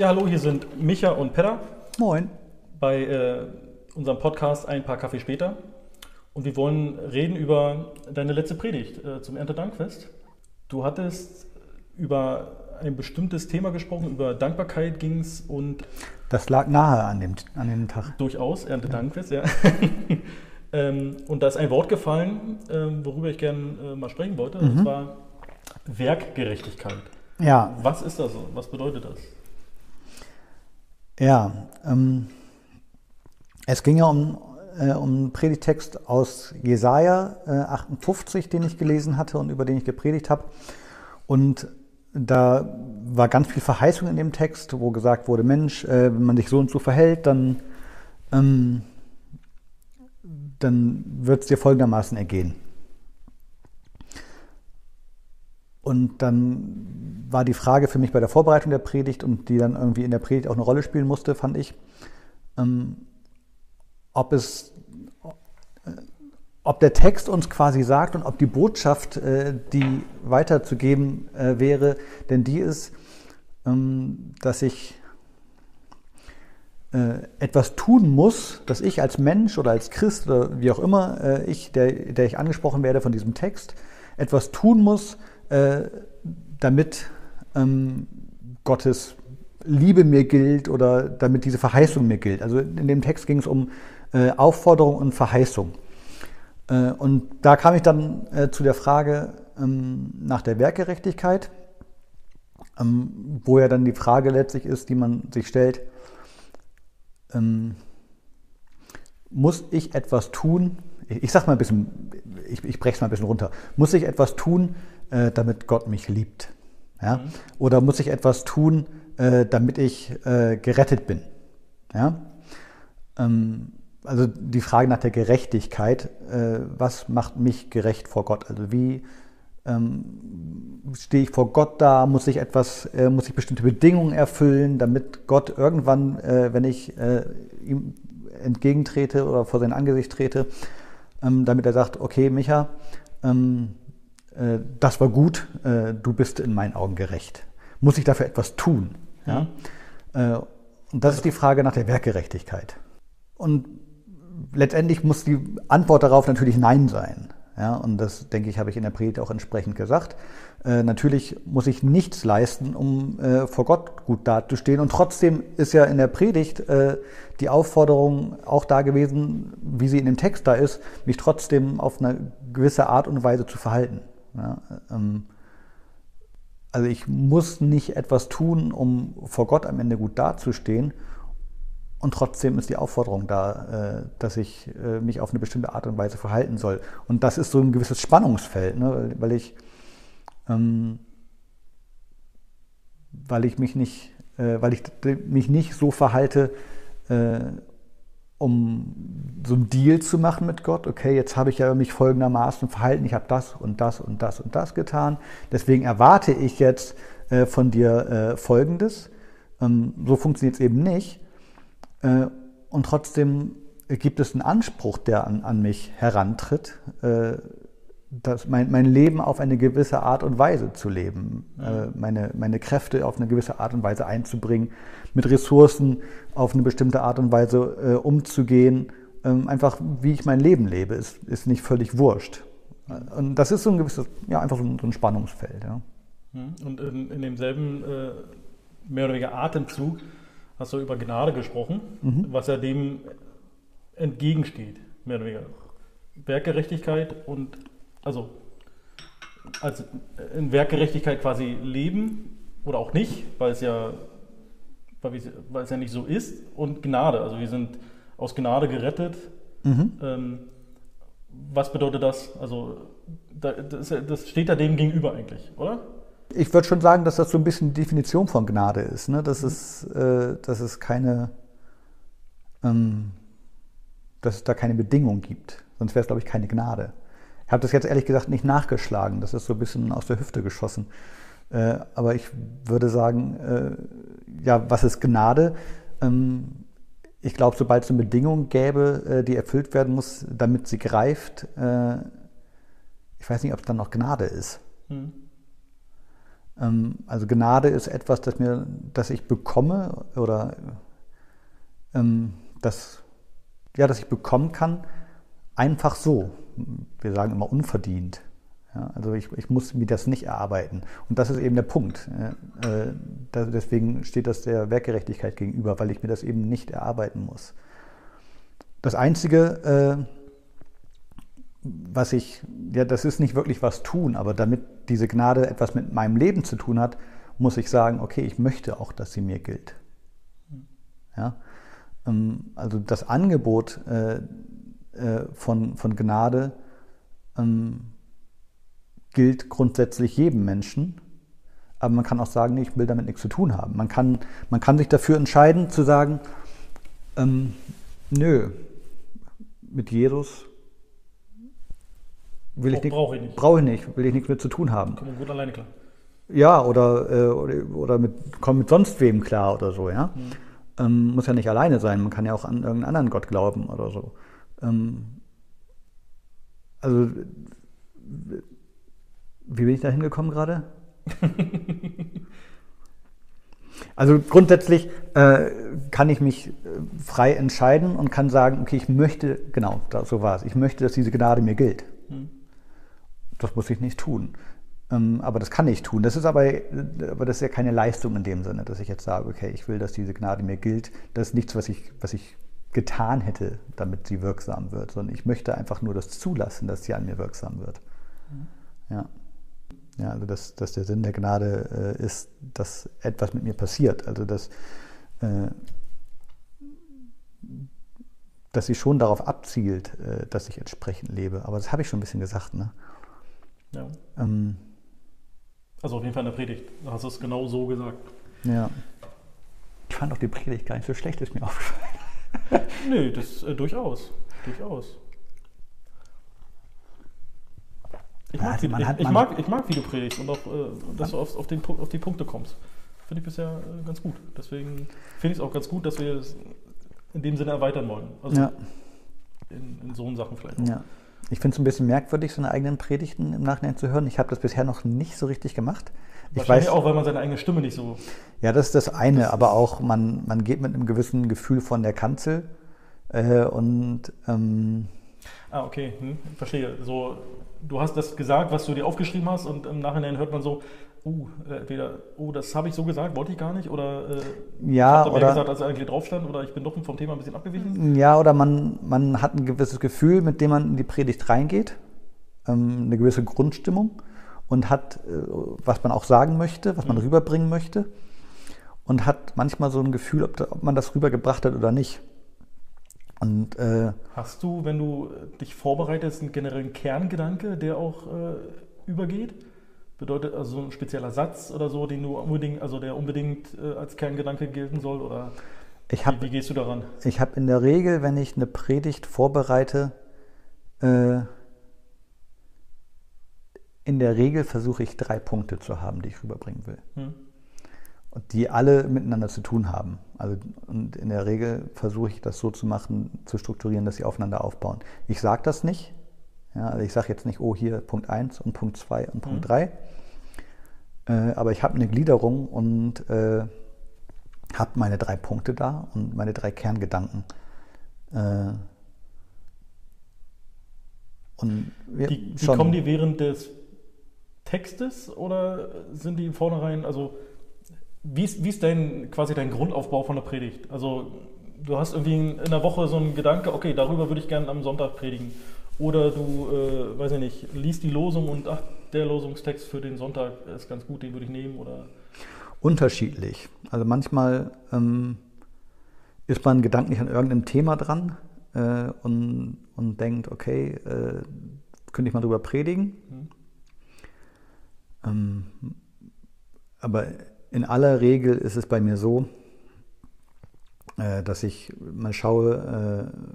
Ja, hallo, hier sind Micha und Pedda Moin. bei äh, unserem Podcast Ein paar Kaffee später. Und wir wollen reden über deine letzte Predigt äh, zum Erntedankfest. Du hattest über ein bestimmtes Thema gesprochen, über Dankbarkeit ging es und Das lag nahe an dem, an dem Tag. durchaus Erntedankfest, ja. ähm, und da ist ein Wort gefallen, ähm, worüber ich gerne äh, mal sprechen wollte, und Mhm. zwar Werkgerechtigkeit. Ja, Was ist das? Was bedeutet das? Ja. Ähm, es ging ja um, äh, um einen Predigtext aus Jesaja äh, 58, den ich gelesen hatte und über den ich gepredigt habe. Und da war ganz viel Verheißung in dem Text, wo gesagt wurde, Mensch, äh, wenn man sich so und so verhält, dann, ähm, dann wird es dir folgendermaßen ergehen. Und dann war die Frage für mich bei der Vorbereitung der Predigt und die dann irgendwie in der Predigt auch eine Rolle spielen musste, fand ich, ähm, ob es, äh, ob der Text uns quasi sagt und ob die Botschaft, äh, die weiterzugeben äh, wäre, denn die ist, ähm, dass ich äh, etwas tun muss, dass ich als Mensch oder als Christ oder wie auch immer äh, ich, der, der ich angesprochen werde von diesem Text, etwas tun muss, äh, damit ähm, Gottes Liebe mir gilt oder damit diese Verheißung mir gilt. Also in dem Text ging es um äh, Aufforderung und Verheißung. Äh, und da kam ich dann äh, zu der Frage ähm, nach der Werkgerechtigkeit, ähm, wo ja dann die Frage letztlich ist, die man sich stellt, ähm, muss ich etwas tun? Ich, ich sag mal ein bisschen, ich, ich breche es mal ein bisschen runter. Muss ich etwas tun, äh, damit Gott mich liebt? Ja? Oder muss ich etwas tun, äh, damit ich äh, gerettet bin? Ja? Ähm, also die Frage nach der Gerechtigkeit, äh, was macht mich gerecht vor Gott? Also wie ähm, stehe ich vor Gott da? Muss ich etwas, äh, muss ich bestimmte Bedingungen erfüllen, damit Gott irgendwann, äh, wenn ich ihm entgegentrete oder vor sein Angesicht trete, ähm, damit er sagt, okay, Micha, ähm, äh, das war gut, äh, du bist in meinen Augen gerecht. Muss ich dafür etwas tun? Ja? Äh, und das ist die Frage nach der Werkgerechtigkeit. Und letztendlich muss die Antwort darauf natürlich Nein sein. Ja, und das, denke ich, habe ich in der Predigt auch entsprechend gesagt. Äh, natürlich muss ich nichts leisten, um äh, vor Gott gut dazustehen. Und trotzdem ist ja in der Predigt äh, die Aufforderung auch da gewesen, wie sie in dem Text da ist, mich trotzdem auf eine gewisse Art und Weise zu verhalten. Ja, ähm, also ich muss nicht etwas tun, um vor Gott am Ende gut dazustehen. Und trotzdem ist die Aufforderung da, äh, dass ich äh, mich auf eine bestimmte Art und Weise verhalten soll. Und das ist so ein gewisses Spannungsfeld, ne? weil ich, ähm, weil ich mich nicht, äh, weil ich mich nicht so verhalte, äh, um so einen Deal zu machen mit Gott. Okay, jetzt habe ich ja mich folgendermaßen verhalten, ich habe das und das und das und das getan. Deswegen erwarte ich jetzt äh, von dir äh, Folgendes. Ähm, so funktioniert es eben nicht. Äh, und trotzdem gibt es einen Anspruch, der an, an mich herantritt, äh, dass mein, mein Leben auf eine gewisse Art und Weise zu leben, äh, meine, meine Kräfte auf eine gewisse Art und Weise einzubringen, mit Ressourcen auf eine bestimmte Art und Weise äh, umzugehen. Ähm, einfach wie ich mein Leben lebe, ist, ist nicht völlig wurscht. Und das ist so ein gewisses, ja, einfach so ein, so ein Spannungsfeld. Ja. Mhm. Und in, in demselben äh, mehr oder weniger Atemzug hast du über Gnade gesprochen, was ja dem entgegensteht, mehr oder weniger. Werkgerechtigkeit und also als in Werkgerechtigkeit quasi leben oder auch nicht, weil es ja weil, es ja nicht so ist und Gnade, also wir sind aus Gnade gerettet. Ähm, was bedeutet das? Also da, das, das steht da dem gegenüber eigentlich, oder? Ich würde schon sagen, dass das so ein bisschen die Definition von Gnade ist, ne? dass, es, äh, dass es keine, ähm, dass es da keine Bedingung gibt. Sonst wäre es, glaube ich, keine Gnade. Ich habe das jetzt ehrlich gesagt nicht nachgeschlagen. Das ist so ein bisschen aus der Hüfte geschossen. Äh, aber ich würde sagen, äh, ja, was ist Gnade? Ähm, ich glaube, sobald es eine Bedingung gäbe, äh, die erfüllt werden muss, damit sie greift, äh, ich weiß nicht, ob es dann noch Gnade ist. Hm. Ähm, also Gnade ist etwas, das, mir, das ich bekomme oder ähm, das, ja, das ich bekommen kann, einfach so. Wir sagen immer unverdient. Ja, also ich, ich, muss mir das nicht erarbeiten. Und das ist eben der Punkt. Äh, da, deswegen steht das der Werkgerechtigkeit gegenüber, weil ich mir das eben nicht erarbeiten muss. Das Einzige, äh, was ich, ja, das ist nicht wirklich was tun, aber damit diese Gnade etwas mit meinem Leben zu tun hat, muss ich sagen, okay, ich möchte auch, dass sie mir gilt. Ja? Ähm, also das Angebot äh, äh, von, von Gnade ähm, gilt grundsätzlich jedem Menschen. Aber man kann auch sagen, nee, ich will damit nichts zu tun haben. Man kann, man kann sich dafür entscheiden zu sagen, ähm, nö, mit Jesus will ich, Brauche ich nicht. Brauche ich nicht, will ich nichts mit zu tun haben. Kommen gut alleine klar. Ja, oder, äh, oder, oder mit, komm mit sonst wem klar oder so, ja. Mhm. Ähm, muss ja nicht alleine sein, man kann ja auch an irgendeinen anderen Gott glauben oder so. Ähm, also wie bin ich da hingekommen gerade? also grundsätzlich äh, kann ich mich äh, frei entscheiden und kann sagen, okay, ich möchte, genau, so war es, ich möchte, dass diese Gnade mir gilt. Hm. Das muss ich nicht tun. Ähm, aber das kann ich tun. Das ist aber, aber das ist ja keine Leistung in dem Sinne, dass ich jetzt sage, okay, ich will, dass diese Gnade mir gilt. Das ist nichts, was ich, was ich getan hätte, damit sie wirksam wird, sondern ich möchte einfach nur das zulassen, dass sie an mir wirksam wird. Hm. Ja. Ja, also dass, dass der Sinn der Gnade äh, ist, dass etwas mit mir passiert. Also dass, äh, dass sie schon darauf abzielt, äh, dass ich entsprechend lebe. Aber das habe ich schon ein bisschen gesagt. Ne? Ja. Ähm, also auf jeden Fall in der Predigt. Da hast du es genau so gesagt. Ja. Ich fand auch die Predigt gar nicht so schlecht, ist mir aufgefallen. Nö, das äh, durchaus. Durchaus. Ich mag, ja, wie, ich, ich, mag, ich mag, wie du predigst und auch, äh, dass du auf, auf, den, auf die Punkte kommst. Finde ich bisher äh, ganz gut. Deswegen finde ich es auch ganz gut, dass wir es in dem Sinne erweitern wollen. Also ja. in, in so Sachen vielleicht. Auch. Ja. Ich finde es ein bisschen merkwürdig, seine eigenen Predigten im Nachhinein zu hören. Ich habe das bisher noch nicht so richtig gemacht. Ich weiß auch, weil man seine eigene Stimme nicht so. Ja, das ist das eine, das aber auch man, man geht mit einem gewissen Gefühl von der Kanzel äh, und. Ähm, ah, okay, hm, verstehe. So du hast das gesagt, was du dir aufgeschrieben hast und im Nachhinein hört man so, uh, entweder, oh, das habe ich so gesagt, wollte ich gar nicht, oder äh, ja, ich oder, gesagt, als er eigentlich drauf stand, oder ich bin doch vom Thema ein bisschen abgewichen. Ja, oder man, man hat ein gewisses Gefühl, mit dem man in die Predigt reingeht, ähm, eine gewisse Grundstimmung und hat, äh, was man auch sagen möchte, was man mhm. rüberbringen möchte und hat manchmal so ein Gefühl, ob, da, ob man das rübergebracht hat oder nicht. Und, äh, Hast du, wenn du dich vorbereitest, einen generellen Kerngedanke, der auch äh, übergeht? Bedeutet also ein spezieller Satz oder so, den du unbedingt, also der unbedingt äh, als Kerngedanke gelten soll? Oder hab, wie, wie, gehst du daran? Ich habe in der Regel, wenn ich eine Predigt vorbereite, äh, in der Regel versuche ich drei Punkte zu haben, die ich rüberbringen will. Hm die alle miteinander zu tun haben. Also und in der Regel versuche ich das so zu machen, zu strukturieren, dass sie aufeinander aufbauen. Ich sage das nicht. Ja, also ich sage jetzt nicht, oh hier Punkt 1 und Punkt 2 und Punkt 3. Mhm. Äh, aber ich habe eine Gliederung und äh, habe meine drei Punkte da und meine drei Kerngedanken. Äh, und die, die kommen die während des Textes oder sind die vornherein, also wie ist, wie ist dein, quasi dein Grundaufbau von der Predigt? Also du hast irgendwie in der Woche so einen Gedanke, okay, darüber würde ich gerne am Sonntag predigen. Oder du, äh, weiß ich nicht, liest die Losung und ach, der Losungstext für den Sonntag ist ganz gut, den würde ich nehmen. Oder Unterschiedlich. Also manchmal ähm, ist man gedanklich an irgendeinem Thema dran äh, und, und denkt, okay, äh, könnte ich mal drüber predigen. Mhm. Ähm, aber in aller Regel ist es bei mir so, äh, dass ich mal schaue, äh,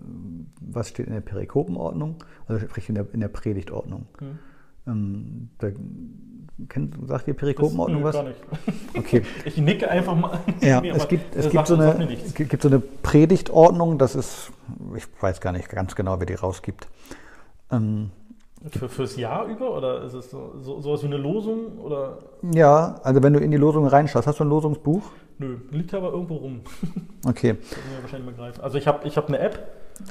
was steht in der Perikopenordnung, also sprich in der, in der Predigtordnung. Mhm. Ähm, da, kennt, sagt ihr Perikopenordnung was? Gar nicht. Okay. Ich nicke einfach mal. Ja, es gibt, es gibt, so eine, gibt so eine Predigtordnung, das ist, ich weiß gar nicht ganz genau, wer die rausgibt. Ähm, Für, fürs Jahr über oder ist es so, so, sowas wie eine Losung oder? Ja, also wenn du in die Losung reinschaust, hast du ein Losungsbuch? Nö, liegt aber irgendwo rum. Okay. Das wahrscheinlich. Also ich habe ich hab eine App,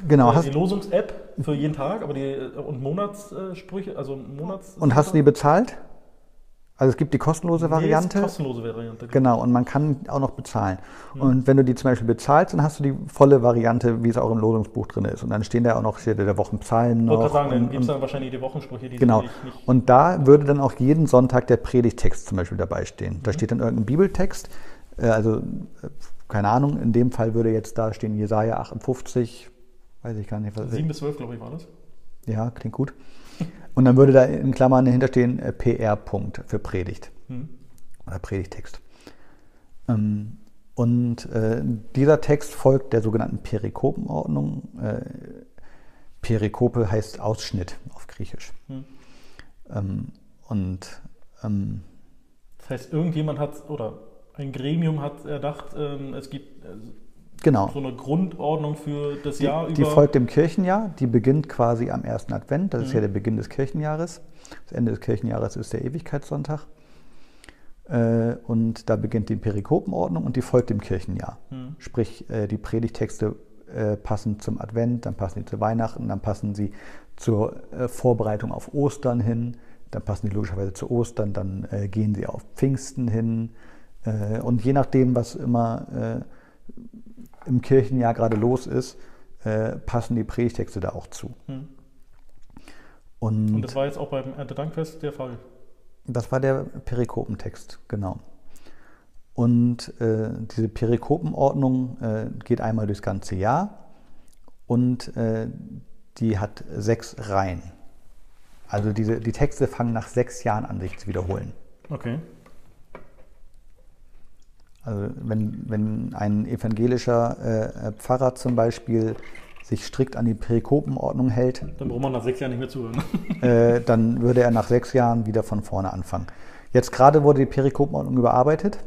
Genau. äh, Hast, die Losungs-App für jeden Tag, aber die und Monatssprüche, also Monats. und hast du die bezahlt? Also es gibt die kostenlose Variante. Nee, ist kostenlose Variante. Genau, und man kann auch noch bezahlen. Hm. Und wenn du die zum Beispiel bezahlst, dann hast du die volle Variante, wie es auch im Losungsbuch drin ist. Und dann stehen da auch noch steht der Wochenpsalm Ich noch. wollte gerade sagen, dann gibt es dann wahrscheinlich die Wochensprüche, die genau. Und da würde dann auch jeden Sonntag der Predigtext zum Beispiel dabei stehen. Da steht dann irgendein Bibeltext. äh, Also, äh, keine Ahnung, in dem Fall würde jetzt da stehen Jesaja 58, weiß ich gar nicht, was 7 bis 12, glaube ich, war das. Ja, klingt gut. Und dann würde da in Klammern dahinter stehen äh, PR-Punkt für Predigt Hm. oder Predigtext. Ähm, und äh, dieser Text folgt der sogenannten Perikopenordnung. Äh, Perikope heißt Ausschnitt auf Griechisch. Hm. Ähm, und ähm, Das heißt, irgendjemand hat, oder ein Gremium hat erdacht, ähm, es gibt äh, genau, so eine Grundordnung für das Jahr die, die über. folgt dem Kirchenjahr. Die beginnt quasi am ersten Advent. Das ist Mhm. ja der Beginn des Kirchenjahres. Das Ende des Kirchenjahres ist der Ewigkeitssonntag. Äh, und da beginnt die Perikopenordnung und die folgt dem Kirchenjahr. Hm. Sprich, äh, die Predigtexte äh, passen zum Advent, dann passen die zu Weihnachten, dann passen sie zur Vorbereitung auf Ostern hin, dann passen die logischerweise zu Ostern, dann gehen sie auf Pfingsten hin. Und je nachdem, was immer im Kirchenjahr gerade los ist, äh, passen die Predigtexte da auch zu. Hm. Und, Und das war jetzt auch beim Erntedankfest der Fall. Das war der Perikopentext, genau. Und äh, diese Perikopenordnung äh, geht einmal durchs ganze Jahr und äh, die hat sechs Reihen. Also diese, die Texte fangen nach sechs Jahren an, sich zu wiederholen. Okay. Also wenn, wenn ein evangelischer äh, Pfarrer zum Beispiel sich strikt an die Perikopenordnung hält, Dann braucht man nach sechs Jahren nicht mehr zuhören. äh, dann würde er nach sechs Jahren wieder von vorne anfangen. Jetzt gerade wurde die Perikopenordnung überarbeitet,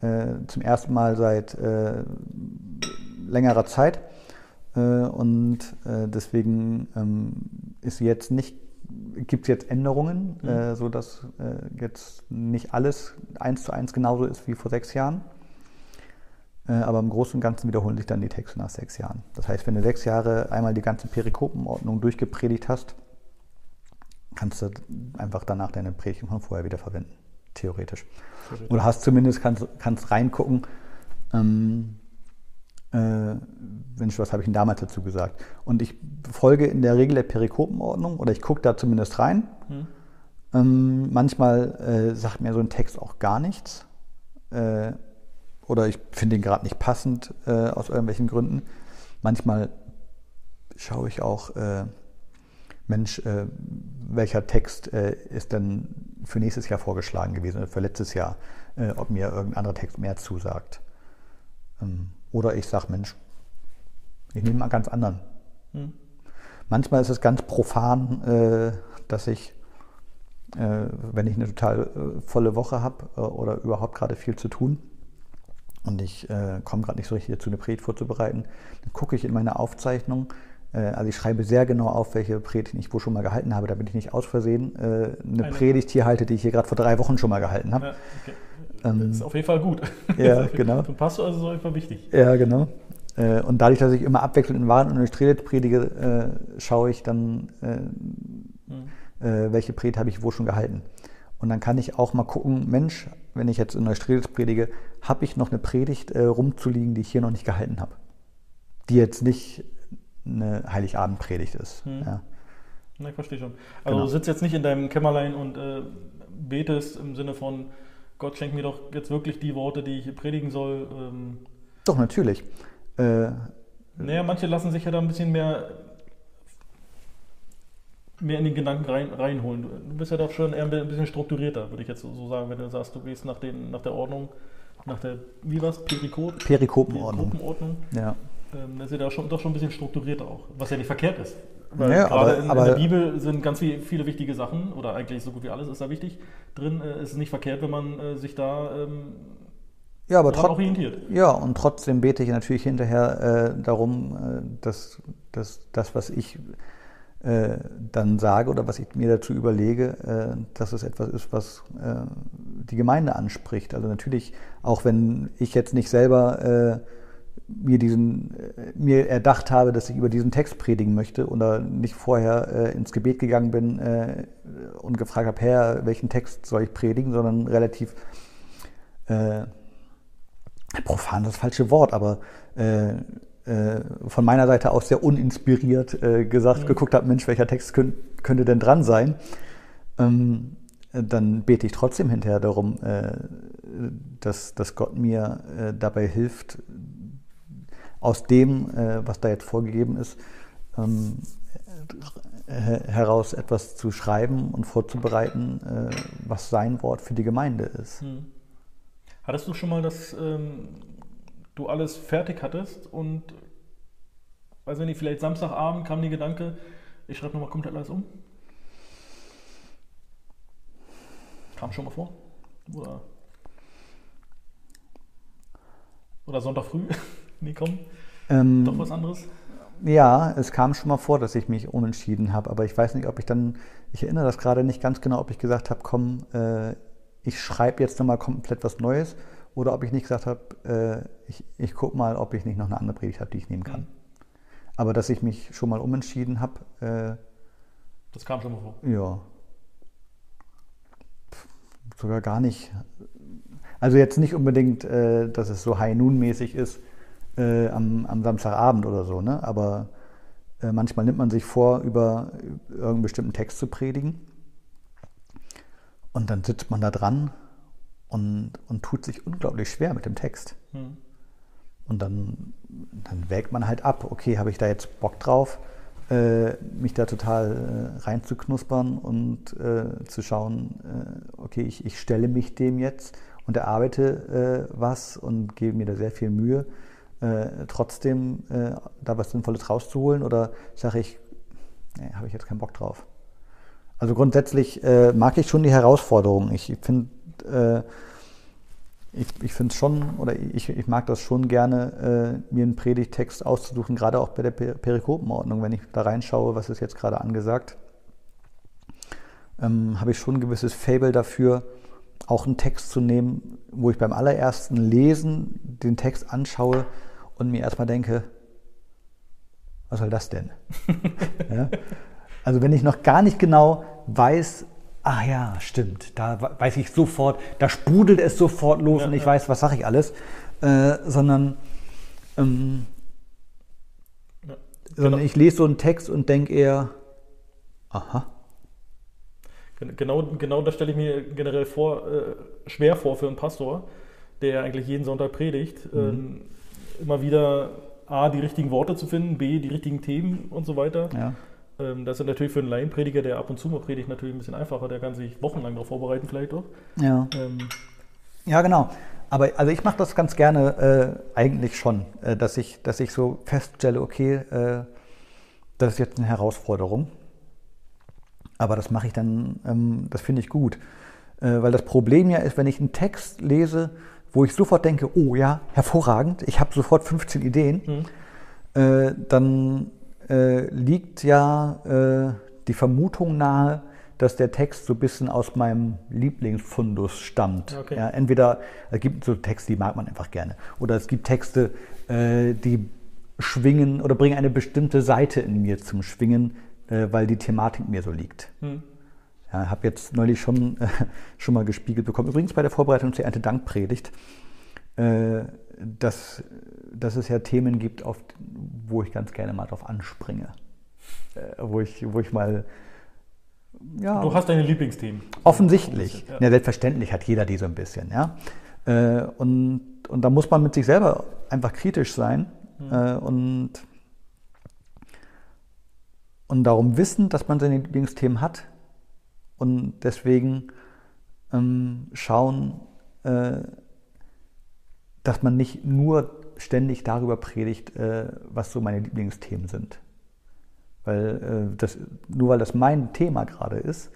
äh, zum ersten Mal seit äh, längerer Zeit. Äh, und äh, deswegen ähm, ist jetzt nicht, gibt es jetzt Änderungen, Mhm. äh, sodass äh, jetzt nicht alles eins zu eins genauso ist wie vor sechs Jahren. Äh, Aber im Großen und Ganzen wiederholen sich dann die Texte nach sechs Jahren. Das heißt, wenn du sechs Jahre einmal die ganze Perikopenordnung durchgepredigt hast, kannst du einfach danach deine Predigt von vorher wieder verwenden, theoretisch. Oder hast zumindest, kannst, kannst reingucken, ähm, äh, Mensch, was habe ich denn damals dazu gesagt? Und ich folge in der Regel der Perikopenordnung oder ich gucke da zumindest rein. Hm. Ähm, manchmal äh, sagt mir so ein Text auch gar nichts. Äh, oder ich finde ihn gerade nicht passend äh, aus irgendwelchen Gründen. Manchmal schaue ich auch, äh, Mensch, äh, welcher Text äh, ist denn für nächstes Jahr vorgeschlagen gewesen oder für letztes Jahr, ob mir irgendein anderer Text mehr zusagt. Ähm, oder ich sage, Mensch, ich nehme mal einen ganz anderen. Hm. Manchmal ist es ganz profan, äh, dass ich, äh, wenn ich eine total äh, volle Woche habe äh, oder überhaupt gerade viel zu tun und ich äh, komme gerade nicht so richtig dazu, eine Predigt vorzubereiten, dann gucke ich in meine Aufzeichnung. Äh, also ich schreibe sehr genau auf, welche Predigt ich wo schon mal gehalten habe, damit ich nicht aus Versehen äh, eine Eine- Predigt hier halte, die ich hier gerade vor drei Wochen schon mal gehalten habe. Ja, okay. Ähm, das ist auf jeden Fall gut. ja, genau. Für Pastor ist auf jeden Fall wichtig. Ja, genau. Äh, Und dadurch, dass ich immer abwechselnd in Waren und durch Predigt predige, äh, schaue ich dann, äh, Hm. äh, welche Predigt habe ich wo schon gehalten. Und dann kann ich auch mal gucken, Mensch, wenn ich jetzt in Neustrelitz predige, habe ich noch eine Predigt äh, rumzuliegen, die ich hier noch nicht gehalten habe. Die jetzt nicht eine Heiligabendpredigt ist. Hm. Ja. Na, ich verstehe schon. Also Genau. du sitzt jetzt nicht in deinem Kämmerlein und äh, betest im Sinne von, Gott schenkt mir doch jetzt wirklich die Worte, die ich predigen soll. Ähm, Doch, natürlich. Äh, naja, manche lassen sich ja da ein bisschen mehr, mehr in den Gedanken rein, reinholen. Du bist ja doch schon eher ein bisschen strukturierter, würde ich jetzt so so sagen, wenn du sagst, du gehst nach, den, nach der Ordnung, nach der, wie war's, Perikop? Perikopenordnung. Perikopenordnung. Ja. Ähm, das ist ja da schon, doch schon ein bisschen strukturierter auch, was ja nicht verkehrt ist. Weil Ja, gerade aber- in, aber- in der Bibel sind ganz viel, viele wichtige Sachen, oder eigentlich so gut wie alles ist da wichtig drin. Äh, es ist nicht verkehrt, wenn man äh, sich da ähm, Ja, aber trotzdem. orientiert. Ja, und trotzdem bete ich natürlich hinterher äh, darum, äh, dass, dass das, was ich äh, dann sage oder was ich mir dazu überlege, dass es etwas ist, was die Gemeinde anspricht. Also natürlich, auch wenn ich jetzt nicht selber mir diesen äh, mir erdacht habe, dass ich über diesen Text predigen möchte oder nicht vorher äh, ins Gebet gegangen bin und gefragt habe, Herr, welchen Text soll ich predigen, sondern relativ profan das falsche Wort, aber äh, von meiner Seite aus sehr uninspiriert äh, gesagt, mhm. geguckt habe, Mensch, welcher Text könnt, könnte denn dran sein? Ähm, dann bete ich trotzdem hinterher darum, äh, dass, dass Gott mir äh, dabei hilft, aus dem, äh, was da jetzt vorgegeben ist, ähm, heraus etwas zu schreiben und vorzubereiten, äh, was sein Wort für die Gemeinde ist. Hm. Hattest du schon mal das ähm, du alles fertig hattest und, weiß ich nicht, vielleicht Samstagabend kam der Gedanke, ich schreibe nochmal komplett alles um? Kam schon mal vor? Oder, oder Sonntag früh? nee, komm. Ähm, Doch was anderes? Ja, es kam schon mal vor, dass ich mich umentschieden habe, aber ich weiß nicht, ob ich dann, ich erinnere das gerade nicht ganz genau, ob ich gesagt habe, komm, äh, ich schreibe jetzt nochmal komplett was Neues oder ob ich nicht gesagt habe, äh, ich, ich gucke mal, ob ich nicht noch eine andere Predigt habe, die ich nehmen kann. Mhm. Aber dass ich mich schon mal umentschieden habe. Äh, das kam schon mal vor. Ja. Sogar gar nicht. Also jetzt nicht unbedingt, äh, dass es so High-Noon-mäßig ist äh, am, am, Samstagabend oder so, ne? aber äh, manchmal nimmt man sich vor, über irgendeinen bestimmten Text zu predigen. Und dann sitzt man da dran und, und tut sich unglaublich schwer mit dem Text. Hm. Und dann, dann wägt man halt ab, okay, habe ich da jetzt Bock drauf, äh, mich da total äh, reinzuknuspern und äh, zu schauen, äh, okay, ich, ich stelle mich dem jetzt und erarbeite äh, was und gebe mir da sehr viel Mühe, äh, trotzdem da was Sinnvolles rauszuholen oder sage ich, nee, habe ich jetzt keinen Bock drauf. Also grundsätzlich mag ich schon die Herausforderung. Ich finde äh, ich, ich finde es schon, oder ich, ich mag das schon gerne, äh, mir einen Predigtext auszusuchen, gerade auch bei der Perikopenordnung, wenn ich da reinschaue, was ist jetzt gerade angesagt, ähm, habe ich schon ein gewisses Fable dafür, auch einen Text zu nehmen, wo ich beim allerersten Lesen den Text anschaue und mir erstmal denke, was soll das denn? ja? Also wenn ich noch gar nicht genau weiß, ah ja, stimmt, da weiß ich sofort, da sprudelt es sofort los ja, und ich ja. weiß, was sage ich alles, äh, sondern, ähm, ja, sondern genau. ich lese so einen Text und denke eher, aha. Genau, genau das stelle ich mir generell vor, äh, schwer vor für einen Pastor, der eigentlich jeden Sonntag predigt, mhm. äh, immer wieder A, die richtigen Worte zu finden, B, die richtigen Themen und so weiter. Ja. Ähm, das ist natürlich für einen Laienprediger, der ab und zu mal predigt, natürlich ein bisschen einfacher. Der kann sich wochenlang darauf vorbereiten, vielleicht doch. Ja. Ähm. Ja, genau. Aber also ich mache das ganz gerne äh, eigentlich schon, äh, dass, ich, dass ich so feststelle, okay, äh, das ist jetzt eine Herausforderung. Aber das mache ich dann, ähm, das finde ich gut. Äh, weil das Problem ja ist, wenn ich einen Text lese, wo ich sofort denke, oh ja, hervorragend, ich habe sofort 15 Ideen, mhm. Äh, dann äh, liegt ja äh, die Vermutung nahe, dass der Text so ein bisschen aus meinem Lieblingsfundus stammt. Okay. Ja, entweder es gibt so Texte, die mag man einfach gerne, oder es gibt Texte, äh, die schwingen oder bringen eine bestimmte Seite in mir zum Schwingen, äh, weil die Thematik mir so liegt. Hm. Ja, habe jetzt neulich schon, äh, schon mal gespiegelt bekommen. Übrigens bei der Vorbereitung zur Erntedankpredigt, äh, dass, dass es ja Themen gibt, auf, wo ich ganz gerne mal drauf anspringe. Äh, wo, ich, wo ich mal. Ja, du hast deine Lieblingsthemen. Offensichtlich. Ja. ja. selbstverständlich hat jeder die so ein bisschen. Ja? Äh, und, und da muss man mit sich selber einfach kritisch sein mhm. und, und darum wissen, dass man seine Lieblingsthemen hat und deswegen ähm, schauen, äh, dass man nicht nur ständig darüber predigt, äh, was so meine Lieblingsthemen sind. Weil äh, das, nur weil das mein Thema gerade ist,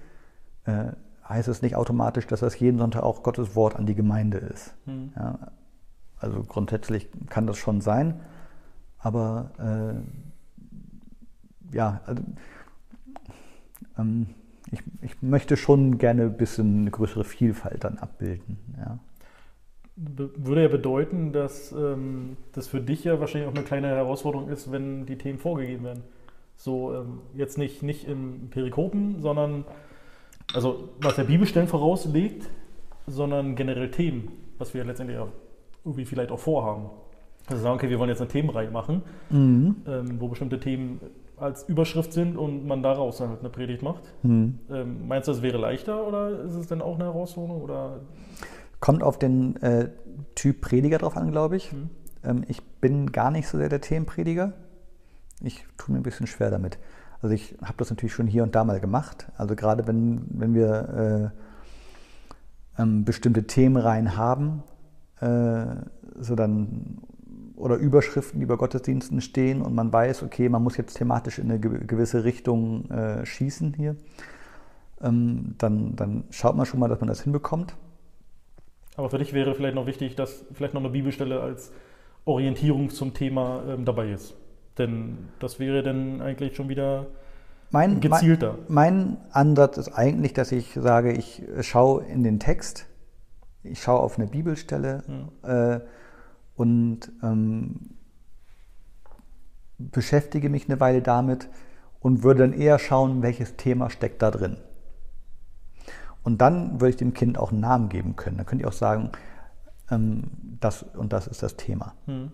äh, heißt es nicht automatisch, dass das jeden Sonntag auch Gottes Wort an die Gemeinde ist. Mhm. Ja, also grundsätzlich kann das schon sein, aber äh, ja, also ähm, ich, ich, möchte schon gerne ein bisschen eine größere Vielfalt dann abbilden. Ja. Würde ja bedeuten, dass ähm, das für dich ja wahrscheinlich auch eine kleine Herausforderung ist, wenn die Themen vorgegeben werden. So ähm, jetzt nicht, nicht im Perikopen, sondern also was der Bibelstellen vorauslegt, sondern generell Themen, was wir letztendlich auch irgendwie vielleicht auch vorhaben. Also sagen, okay, wir wollen jetzt eine Themenreihe machen, mhm. ähm, wo bestimmte Themen als Überschrift sind und man daraus dann halt eine Predigt macht. Mhm. Ähm, meinst du, das wäre leichter oder ist es denn auch eine Herausforderung? Oder? Kommt auf den äh, Typ Prediger drauf an, glaube ich. Mhm. Ähm, ich bin gar nicht so sehr der Themenprediger. Ich tue mir ein bisschen schwer damit. Also ich habe das natürlich schon hier und da mal gemacht. Also gerade wenn, wenn wir äh, ähm, bestimmte Themenreihen haben, äh, so dann oder Überschriften, die über Gottesdiensten stehen und man weiß, okay, man muss jetzt thematisch in eine gewisse Richtung äh, schießen hier, ähm, dann, dann schaut man schon mal, dass man das hinbekommt. Aber für dich wäre vielleicht noch wichtig, dass vielleicht noch eine Bibelstelle als Orientierung zum Thema ähm, dabei ist. Denn das wäre dann eigentlich schon wieder mein, gezielter. Mein, mein Ansatz ist eigentlich, dass ich sage, ich schaue in den Text, ich schaue auf eine Bibelstelle mhm. äh, und ähm, beschäftige mich eine Weile damit und würde dann eher schauen, welches Thema steckt da drin. Und dann würde ich dem Kind auch einen Namen geben können. Dann könnte ich auch sagen, ähm, das und das ist das Thema. Mhm.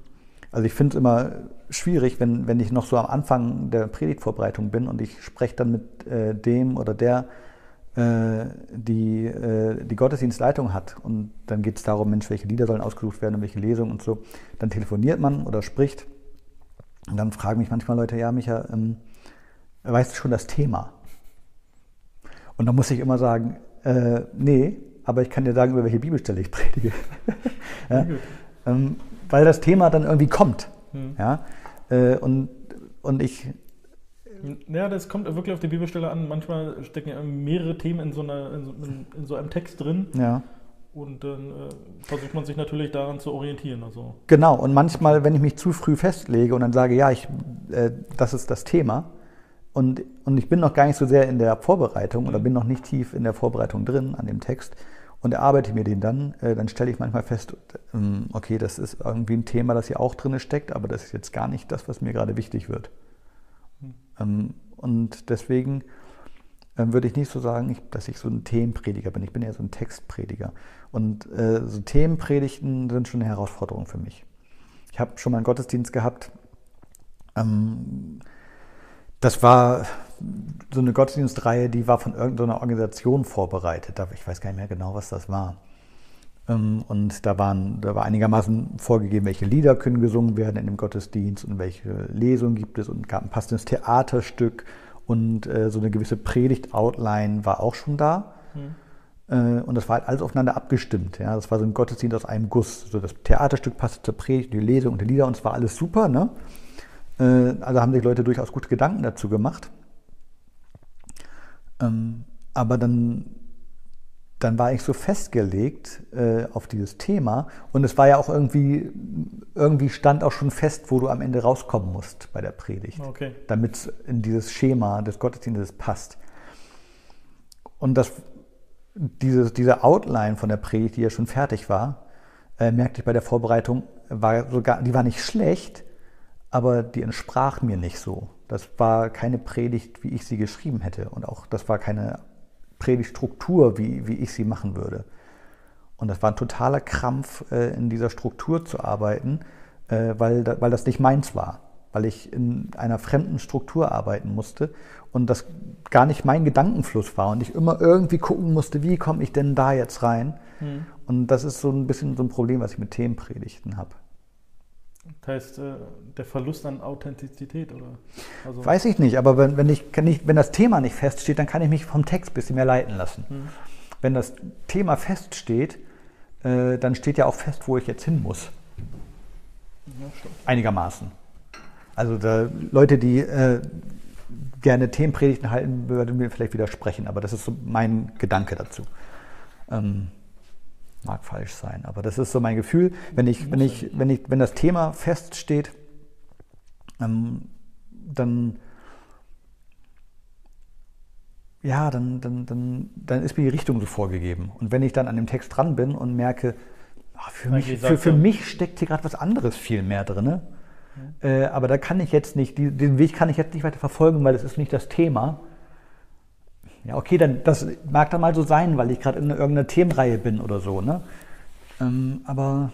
Also ich finde es immer schwierig, wenn, wenn ich noch so am Anfang der Predigtvorbereitung bin und ich spreche dann mit äh, dem oder der, die äh, die Gottesdienstleitung hat und dann geht es darum, Mensch, welche Lieder sollen ausgesucht werden und welche Lesungen und so. Dann telefoniert man oder spricht und dann fragen mich manchmal Leute, ja Micha, ähm, weißt du schon das Thema? Und dann muss ich immer sagen, äh, nee, aber ich kann dir sagen, über welche Bibelstelle ich predige. ja? ähm, weil das Thema dann irgendwie kommt. Hm. Ja? Äh, und, und ich. Ja, das kommt wirklich auf die Bibelstelle an. Manchmal stecken ja mehrere Themen in so, einer, in so, in so einem Text drin. Ja. Und dann äh, versucht man sich natürlich daran zu orientieren. Also. Genau, und manchmal, wenn ich mich zu früh festlege und dann sage, ja, ich, äh, das ist das Thema, und, und ich bin noch gar nicht so sehr in der Vorbereitung mhm. oder bin noch nicht tief in der Vorbereitung drin an dem Text, und erarbeite mir den dann, äh, dann stelle ich manchmal fest, ähm, okay, das ist irgendwie ein Thema, das hier auch drin steckt, aber das ist jetzt gar nicht das, was mir gerade wichtig wird. Hm. Ähm, und deswegen ähm, würde ich nicht so sagen, dass ich so ein Themenprediger bin. Ich bin eher so ein Textprediger. Und äh, so Themenpredigten sind schon eine Herausforderung für mich. Ich habe schon mal einen Gottesdienst gehabt. das war so eine Gottesdienstreihe, die war von irgendeiner Organisation vorbereitet. Ich weiß gar nicht mehr genau, was das war. Ähm, und da, waren, da war einigermaßen vorgegeben, welche Lieder können gesungen werden in dem Gottesdienst und welche Lesungen gibt es und gab ein passendes Theaterstück und äh, so eine gewisse Predigt-Outline war auch schon da. Mhm. Und das war halt alles aufeinander abgestimmt. Ja. Das war so ein Gottesdienst aus einem Guss. So das Theaterstück passte zur Predigt, die Lesung und die Lieder und es war alles super. Ne? Also haben sich Leute durchaus gute Gedanken dazu gemacht. Ähm, aber dann, dann war ich so festgelegt äh, auf dieses Thema und es war ja auch irgendwie, irgendwie stand auch schon fest, wo du am Ende rauskommen musst bei der Predigt, okay. damit es in dieses Schema des Gottesdienstes passt. Und das, diese, diese Outline von der Predigt, die ja schon fertig war, äh, merkte ich bei der Vorbereitung, war sogar, die war nicht schlecht, aber die entsprach mir nicht so. Das war keine Predigt, wie ich sie geschrieben hätte. Und auch das war keine Predigtstruktur, wie, wie ich sie machen würde. Und das war ein totaler Krampf, äh, in dieser Struktur zu arbeiten, äh, weil, weil das nicht meins war. Weil ich in einer fremden Struktur arbeiten musste und das gar nicht mein Gedankenfluss war und ich immer irgendwie gucken musste, wie komme ich denn da jetzt rein. Hm. Und das ist so ein bisschen so ein Problem, was ich mit Themenpredigten habe. Das heißt, äh, der Verlust an Authentizität, oder? Also Weiß ich nicht, aber wenn, wenn, ich, ich, wenn das Thema nicht feststeht, dann kann ich mich vom Text ein bisschen mehr leiten lassen. Hm. Wenn das Thema feststeht, äh, dann steht ja auch fest, wo ich jetzt hin muss. Ja, Einigermaßen. Also da, Leute, die äh, gerne Themenpredigten halten, würden mir vielleicht widersprechen, aber das ist so mein Gedanke dazu. Ähm, Mag falsch sein, aber das ist so mein Gefühl. Wenn, ich, wenn, ich, wenn, ich, wenn das Thema feststeht, ähm, dann, ja, dann, dann, dann, dann ist mir die Richtung so vorgegeben. Und wenn ich dann an dem Text dran bin und merke, ach, für, mich, für, für mich steckt hier gerade was anderes viel mehr drin. Äh, aber da kann ich jetzt nicht, die, den Weg kann ich jetzt nicht weiter verfolgen, weil es ist nicht das Thema. Ja, okay, dann das mag dann mal so sein, weil ich gerade in irgendeiner Themenreihe bin oder so, ne? Ähm, aber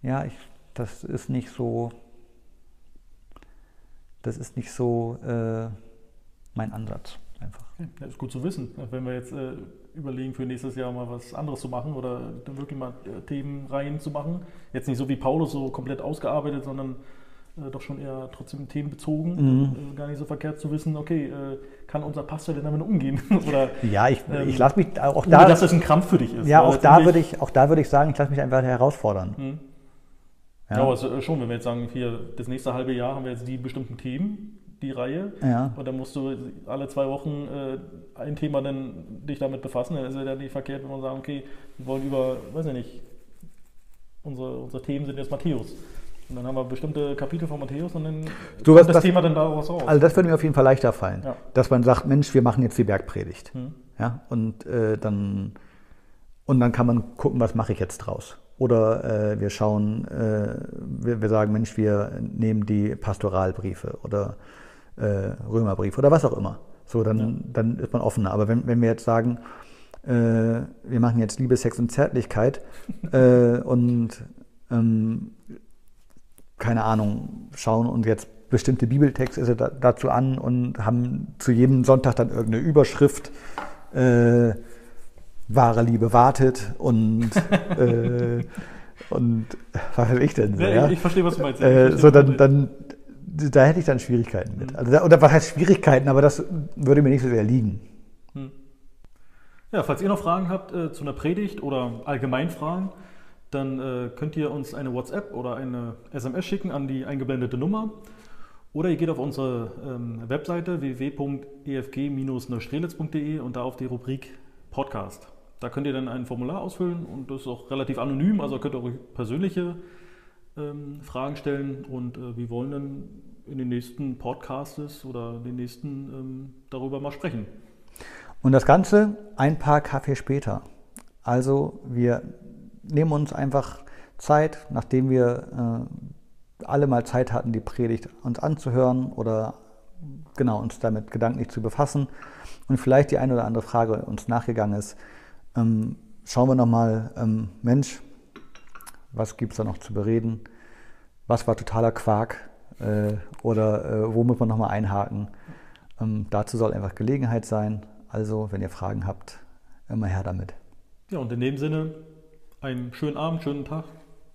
ja, ich, das ist nicht so, das ist nicht so äh, mein Ansatz einfach. Ja, ist gut zu wissen. Wenn wir jetzt äh, überlegen, für nächstes Jahr mal was anderes zu machen oder dann wirklich mal äh, Themenreihen zu machen. Jetzt nicht so wie Paulus so komplett ausgearbeitet, sondern äh, doch schon eher trotzdem themenbezogen. Mhm. Äh, gar nicht so verkehrt zu wissen, okay, äh, kann unser Pastor denn damit umgehen? oder Ja, ich, Ähm, ich lasse mich auch ohne, da, dass es ein Krampf für dich ist. ja, auch da würde ich, auch da würde ich sagen, ich lasse mich einfach herausfordern. Hm. Ja. Ja, aber es, ist schon, wenn wir jetzt sagen, hier, das nächste halbe Jahr haben wir jetzt die bestimmten Themen, die Reihe. Ja. Und dann musst du alle zwei Wochen äh, ein Thema dann dich damit befassen. Dann ist es ja nicht verkehrt, wenn man sagt, okay, wir wollen über, weiß ich nicht, unsere, unsere Themen sind jetzt Matthäus. Und dann haben wir bestimmte Kapitel von Matthäus und dann So das das- Thema dann daraus raus. Also das würde mir auf jeden Fall leichter fallen, Ja. dass man sagt, Mensch, wir machen jetzt die Bergpredigt. Hm. Ja, und äh, dann und dann kann man gucken, was mache ich jetzt draus. Oder äh, wir schauen, äh, wir, wir sagen, Mensch, wir nehmen die Pastoralbriefe oder äh, Römerbriefe oder was auch immer. So, dann, dann ist man offener. Aber wenn, wenn wir jetzt sagen, äh, wir machen jetzt Liebe, Sex und Zärtlichkeit äh, und ähm, keine Ahnung, schauen uns jetzt bestimmte Bibeltexte da, dazu an und haben zu jedem Sonntag dann irgendeine Überschrift, äh, wahre Liebe wartet und, äh, und was weiß ich denn so, Ja, ich, ich verstehe, was du meinst. Äh, so, dann, dann, da hätte ich dann Schwierigkeiten Mhm. mit. Also, da, oder was heißt Schwierigkeiten, aber das würde mir nicht so sehr liegen. Ja, falls ihr noch Fragen habt äh, zu einer Predigt oder allgemein Fragen, dann äh, könnt ihr uns eine WhatsApp oder eine SMS schicken an die eingeblendete Nummer. Oder ihr geht auf unsere ähm, Webseite www.efg-neustrelitz.de und da auf die Rubrik Podcast. Da könnt ihr dann ein Formular ausfüllen und das ist auch relativ anonym, also könnt ihr auch persönliche ähm, Fragen stellen und äh, wir wollen dann in den nächsten Podcasts oder den nächsten ähm, darüber mal sprechen. Und das Ganze ein paar Kaffee später. Also wir nehmen uns einfach Zeit, nachdem wir äh, alle mal Zeit hatten, die Predigt uns anzuhören oder genau uns damit gedanklich zu befassen und vielleicht die eine oder andere Frage uns nachgegangen ist, ähm, schauen wir nochmal, ähm, Mensch, was gibt es da noch zu bereden? Was war totaler Quark? Äh, oder äh, wo muss man nochmal einhaken? Ähm, dazu soll einfach Gelegenheit sein. Also, wenn ihr Fragen habt, immer her damit. Ja, und in dem Sinne, einen schönen Abend, schönen Tag,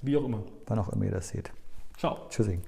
wie auch immer. Wann auch immer ihr das seht. Ciao. Tschüssing.